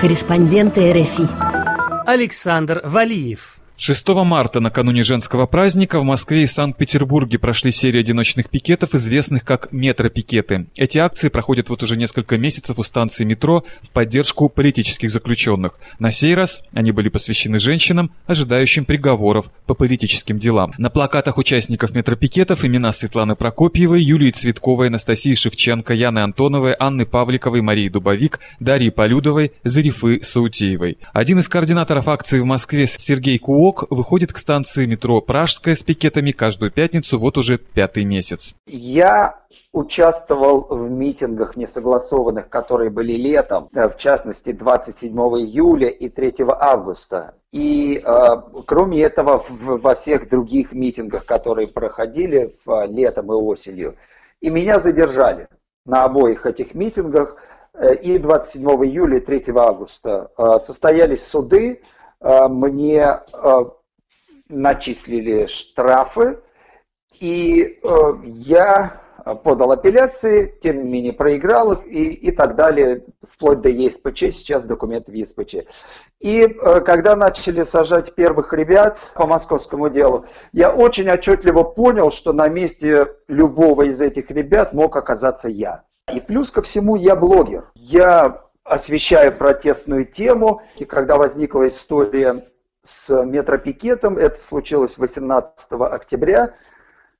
Корреспонденты РФИ. Александр Валиев. 6 марта, накануне женского праздника, в Москве и Санкт-Петербурге прошли серии одиночных пикетов, известных как метропикеты. Эти акции проходят вот уже несколько месяцев у станции метро в поддержку политических заключенных. На сей раз они были посвящены женщинам, ожидающим приговоров по политическим делам. На плакатах участников метропикетов имена Светланы Прокопьевой, Юлии Цветковой, Анастасии Шевченко, Яны Антоновой, Анны Павликовой, Марии Дубовик, Дарьи Полюдовой, Зарифы Саутеевой. Один из координаторов акции в Москве, Сергей Куо, УОК выходит к станции метро «Пражская» с пикетами каждую пятницу вот уже пятый месяц. Я участвовал в митингах несогласованных, которые были летом, э, в частности 27 июля и 3 августа. И э, кроме этого, в, во всех других митингах, которые проходили в, э, летом и осенью. И меня задержали на обоих этих митингах. Э, и 27 июля и 3 августа состоялись суды, мне э, начислили штрафы, и э, я подал апелляции, тем не менее проиграл их и, и так далее, вплоть до ЕСПЧ, сейчас документы в ЕСПЧ. И когда начали сажать первых ребят по московскому делу, я очень отчетливо понял, что на месте любого из этих ребят мог оказаться я. И плюс ко всему я блогер. Я освещая протестную тему. И когда возникла история с метропикетом, это случилось 18 октября,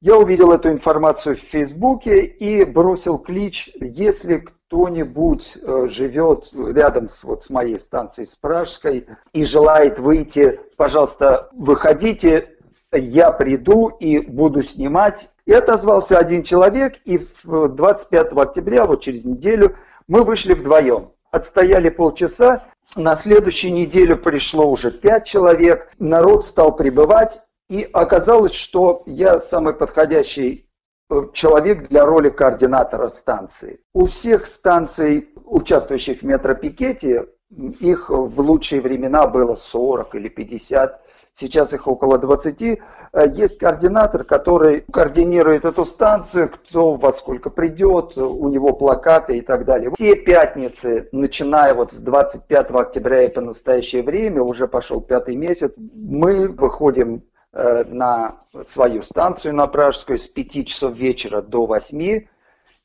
я увидел эту информацию в Фейсбуке и бросил клич, если кто-нибудь э, живет рядом с, вот, с моей станцией, с Пражской, и желает выйти, пожалуйста, выходите, я приду и буду снимать. И отозвался один человек, и 25 октября, вот через неделю, мы вышли вдвоем отстояли полчаса, на следующей неделе пришло уже пять человек, народ стал прибывать, и оказалось, что я самый подходящий э, человек для роли координатора станции. У всех станций, участвующих в метропикете, их в лучшие времена было 40 или 50 сейчас их около 20, э, есть координатор, который координирует эту станцию, кто во сколько придет, у него плакаты и так далее. Все пятницы, начиная вот с 25 октября и по настоящее время, уже пошел пятый месяц, мы выходим э, на свою станцию на Пражскую с 5 часов вечера до 8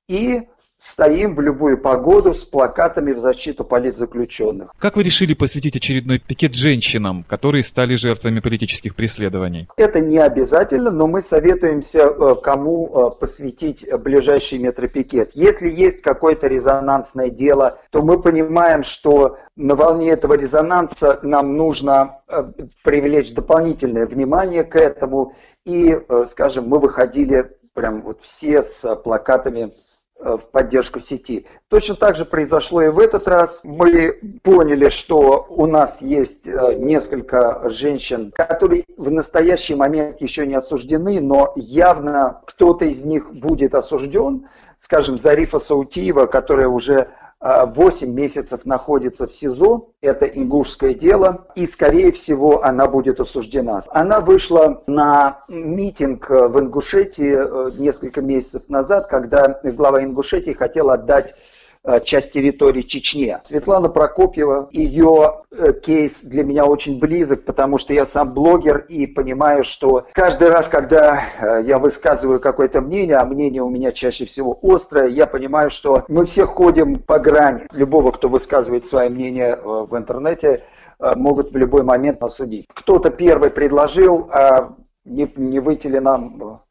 и стоим в любую погоду с плакатами в защиту политзаключенных. Как вы решили посвятить очередной пикет женщинам, которые стали жертвами политических преследований? Это не обязательно, но мы советуемся, э, кому э, посвятить ближайший метропикет. Если есть какое-то резонансное дело, то мы понимаем, что на волне этого резонанса нам нужно э, привлечь дополнительное внимание к этому. И, скажем, мы выходили прям вот все с плакатами в поддержку сети. Точно так же произошло и в этот раз. Мы поняли, что у нас есть э, несколько женщин, которые в настоящий момент еще не осуждены, но явно кто-то из них будет осужден. Скажем, Зарифа Саутиева, которая уже 8 а, месяцев находится в СИЗО, это ингушское дело, и, скорее всего, она будет осуждена. Она вышла на митинг в Ингушетии э, несколько месяцев назад, когда глава Ингушетии хотел отдать Э, часть территории Чечне. Светлана Прокопьева, ее э, кейс для меня очень близок, потому что я сам блогер и понимаю, что каждый раз, когда э, я высказываю какое-то мнение, а мнение у меня чаще всего острое, я понимаю, что мы все ходим по грани. Любого, кто высказывает свое мнение в интернете, могут в любой момент осудить. Кто-то первый предложил, а не, не выйти ли нам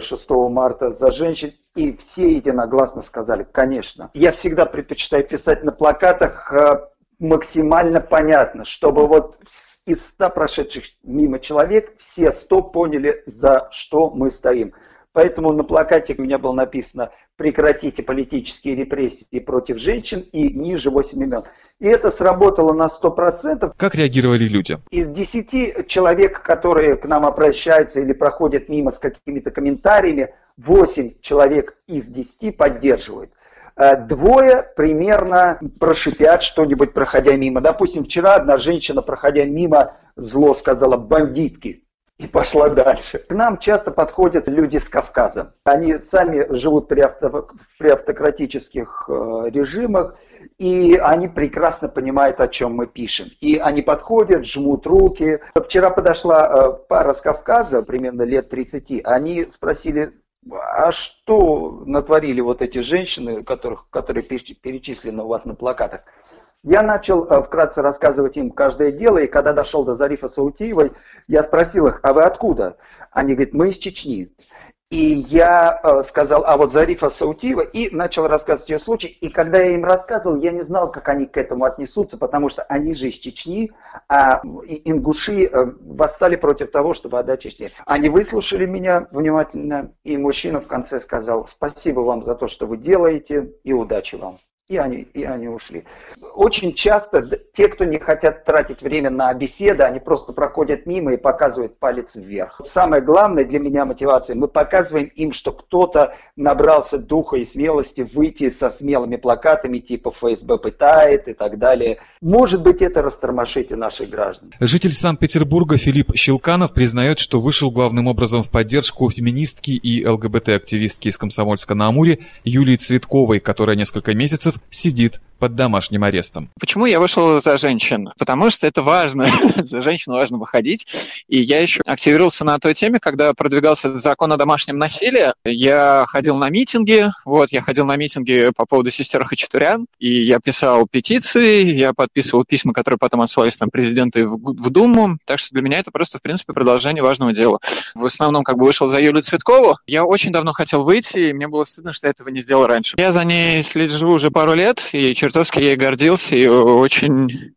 6 марта за женщин, и все единогласно сказали, конечно. Я всегда предпочитаю писать на плакатах э, максимально понятно, чтобы вот из ста прошедших мимо человек все сто поняли, за что мы стоим. Поэтому на плакате у меня было написано «Прекратите политические репрессии против женщин» и ниже 8 имен. И это сработало на 100%. Как реагировали люди? Из 10 человек, которые к нам обращаются или проходят мимо с какими-то комментариями, 8 человек из 10 поддерживают. Э, двое примерно прошипят что-нибудь, проходя мимо. Допустим, вчера одна женщина, проходя мимо, зло сказала «бандитки». И пошла дальше. К нам часто подходят люди с Кавказа. Они сами живут при, авто, при автократических э, режимах, и они прекрасно понимают, о чем мы пишем. И они подходят, жмут руки. Вчера подошла э, пара с Кавказа, примерно лет 30. Они спросили, а что натворили вот эти женщины, которых, которые перечислены у вас на плакатах? Я начал э, вкратце рассказывать им каждое дело, и когда дошел до Зарифа Саутиевой, я спросил их, а вы откуда? Они говорят, мы из Чечни. И я э, сказал, а вот Зарифа Саутиева, и начал рассказывать ее случай. И когда я им рассказывал, я не знал, как они к этому отнесутся, потому что они же из Чечни, а ингуши э, восстали против того, чтобы отдать Чечне. Они выслушали меня внимательно, и мужчина в конце сказал, спасибо вам за то, что вы делаете, и удачи вам и они, и они ушли. Очень часто те, кто не хотят тратить время на беседы, они просто проходят мимо и показывают палец вверх. Самое главное для меня мотивация, мы показываем им, что кто-то набрался духа и смелости выйти со смелыми плакатами типа ФСБ пытает и так далее. Может быть, это растормошит и наших граждан. Житель Санкт-Петербурга Филипп Щелканов признает, что вышел главным образом в поддержку феминистки и ЛГБТ-активистки из Комсомольска на Амуре Юлии Цветковой, которая несколько месяцев сидит под домашним арестом. Почему я вышел за женщин? Потому что это важно. за женщин важно выходить. И я еще активировался на той теме, когда продвигался закон о домашнем насилии. Я ходил на митинги. Вот, я ходил на митинги по поводу сестер Хачатурян. И я писал петиции, я подписывал письма, которые потом отсылались там президенту и в, в Думу. Так что для меня это просто, в принципе, продолжение важного дела. В основном, как бы вышел за Юлию Цветкову. Я очень давно хотел выйти, и мне было стыдно, что я этого не сделал раньше. Я за ней слежу уже пару лет, и чертовски ей гордился и очень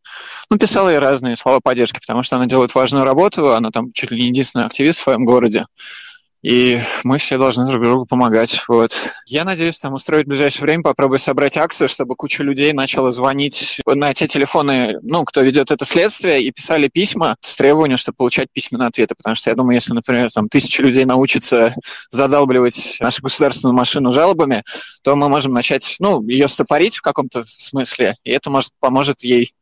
ну, писал ей разные слова поддержки, потому что она делает важную работу, она там чуть ли не единственный активист в своем городе. И мы все должны друг другу помогать. Вот. Я надеюсь, там устроить в ближайшее время, попробую собрать акцию, чтобы куча людей начала звонить на те телефоны, ну, кто ведет это следствие, и писали письма с требованием, чтобы получать письменные ответы. Потому что я думаю, если, например, там тысяча людей научатся задалбливать нашу государственную машину жалобами, то мы можем начать, ну, ее стопорить в каком-то смысле, и это может поможет ей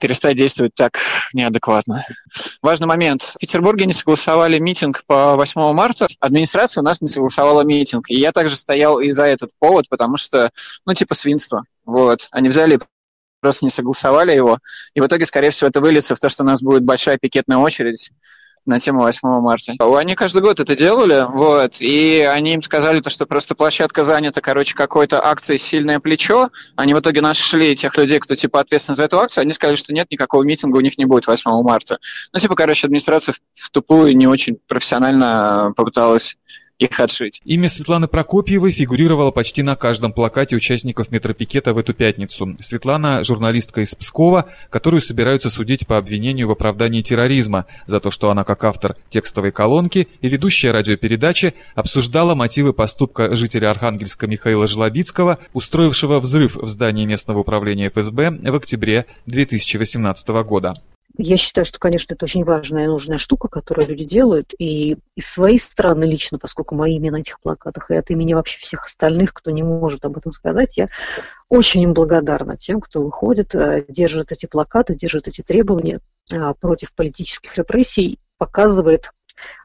перестать действовать так неадекватно. Важный момент. В Петербурге не согласовали митинг по 8 марта. Администрация у нас не согласовала митинг. И я также стоял и за этот повод, потому что, ну, типа свинство. Вот. Они взяли просто не согласовали его. И в итоге, скорее всего, это выльется в то, что у нас будет большая пикетная очередь на тему 8 марта. Они каждый год это делали, вот, и они им сказали, то, что просто площадка занята, короче, какой-то акцией «Сильное плечо». Они в итоге нашли тех людей, кто, типа, ответственен за эту акцию. Они сказали, что нет, никакого митинга у них не будет 8 марта. Ну, типа, короче, администрация в тупую не очень профессионально попыталась их отшить. Имя Светланы Прокопьевой фигурировало почти на каждом плакате участников метропикета в эту пятницу. Светлана – журналистка из Пскова, которую собираются судить по обвинению в оправдании терроризма за то, что она как автор текстовой колонки и ведущая радиопередачи обсуждала мотивы поступка жителя Архангельска Михаила Жлобицкого, устроившего взрыв в здании местного управления ФСБ в октябре 2018 года. Я считаю, что, конечно, это очень важная и нужная штука, которую люди делают. И из своей стороны лично, поскольку мои имя на этих плакатах, и от имени вообще всех остальных, кто не может об этом сказать, я очень им благодарна тем, кто выходит, э, держит эти плакаты, держит эти требования э, против политических репрессий, показывает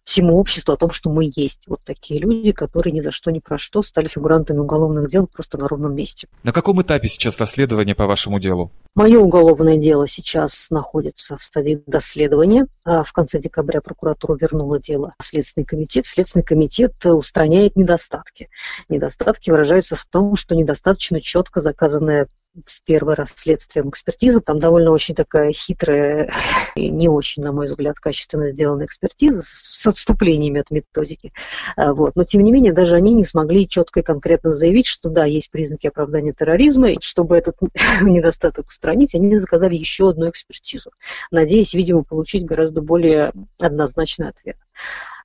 всему обществу о том, что мы есть. Вот такие люди, которые ни за что, ни про что стали фигурантами уголовных дел просто на ровном месте. На каком этапе сейчас расследование по вашему делу? Мое уголовное дело сейчас находится в стадии доследования. А в конце декабря прокуратура вернула дело в Следственный комитет. Следственный комитет устраняет недостатки. Недостатки выражаются в том, что недостаточно четко заказанная в первый раз следствием экспертиза. Там довольно очень такая хитрая и не очень, на мой взгляд, качественно сделанная экспертиза с отступлениями от методики. А, вот. Но, тем не менее, даже они не смогли четко и конкретно заявить, что да, есть признаки оправдания терроризма, и чтобы этот недостаток устранить, они заказали еще одну экспертизу, надеясь, видимо, получить гораздо более однозначный ответ.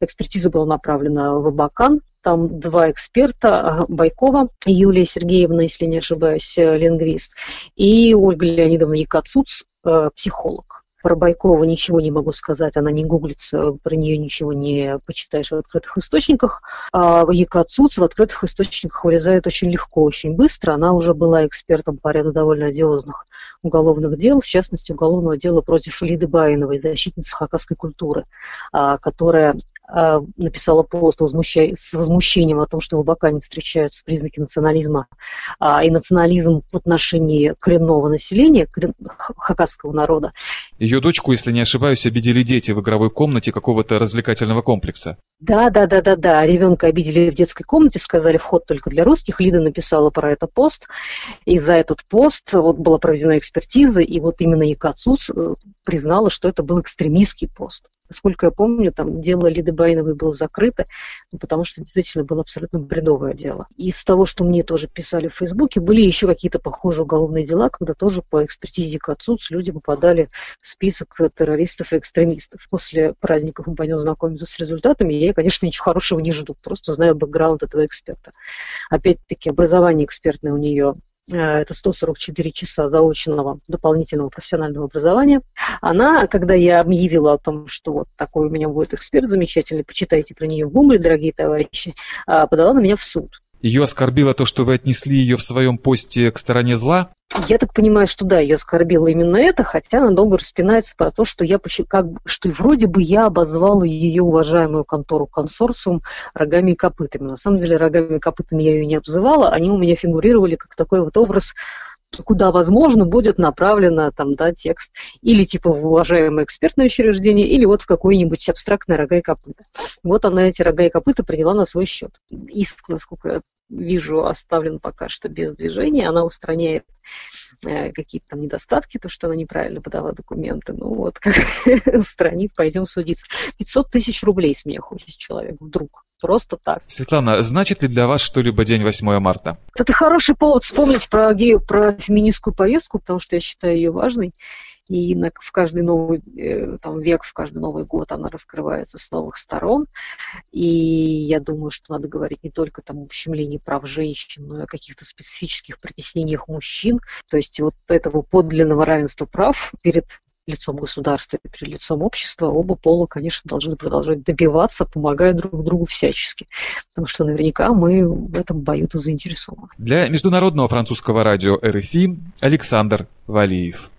Экспертиза была направлена в Абакан. Там два эксперта, Байкова Юлия Сергеевна, если не ошибаюсь, лингвист, и Ольга Леонидовна Якацуц, э, психолог. Про Байкова ничего не могу сказать, она не гуглится, про нее ничего не почитаешь в открытых источниках. А Якацуц в открытых источниках вылезает очень легко, очень быстро. Она уже была экспертом по ряду довольно одиозных уголовных дел, в частности, уголовного дела против Лиды Баиновой, защитницы хакасской культуры, а, которая а, написала пост с возмущением о том, что в Абакане встречаются признаки национализма а, и национализм в отношении коренного населения, хакасского народа. Ее дочку, если не ошибаюсь, обидели дети в игровой комнате какого-то развлекательного комплекса. Да, да, да, да, да. Ребенка обидели в детской комнате, сказали вход только для русских. Лида написала про это пост. И за этот пост вот была проведена экспертиза, и вот именно Якацуц э, признала, что это был экстремистский пост. Насколько я помню, там дело Лиды Байновой было закрыто, ну, потому что действительно было абсолютно бредовое дело. Из того, что мне тоже писали в Фейсбуке, были еще какие-то похожие уголовные дела, когда тоже по экспертизе Якацуц люди попадали в список террористов и экстремистов. После праздников мы пойдем знакомиться с результатами. Я конечно, ничего хорошего не жду, просто знаю бэкграунд этого эксперта. Опять-таки, образование экспертное у нее это 144 часа заочного дополнительного профессионального образования. Она, когда я объявила о том, что вот такой у меня будет эксперт замечательный, почитайте про нее в Гугле, дорогие товарищи, э, подала на меня в суд. Ее оскорбило то, что вы отнесли ее в своем посте к стороне зла? Я так понимаю, что да, ее оскорбило именно это, хотя она долго распинается про то, что я как что вроде бы я обозвала ее уважаемую контору консорциум рогами и копытами. На самом деле рогами и копытами я ее не обзывала, они у меня фигурировали как такой вот образ куда, возможно, будет направлено там, да, текст или типа в уважаемое экспертное учреждение, или вот в какое-нибудь абстрактное рога и копыта. Вот она эти рога и копыта приняла на свой счет. Иск, насколько я вижу, оставлен пока что без движения. Она устраняет э, какие-то там недостатки, то, что она неправильно подала документы. Ну вот, как устранит, пойдем судиться. 500 тысяч рублей с меня хочет человек вдруг. Просто так. Светлана, значит ли для вас что-либо день 8 марта? Это хороший повод вспомнить про гею, про феминистскую повестку, потому что я считаю ее важной и на, в каждый новый э, там, век, в каждый Новый год она раскрывается с новых сторон. И я думаю, что надо говорить не только там, об ущемлении прав женщин, но и о каких-то специфических притеснениях мужчин. То есть вот этого подлинного равенства прав перед лицом государства и перед лицом общества, оба пола, конечно, должны продолжать добиваться, помогая друг другу всячески. Потому что наверняка мы в этом бою-то заинтересованы. Для Международного французского радио РФИ Александр Валиев.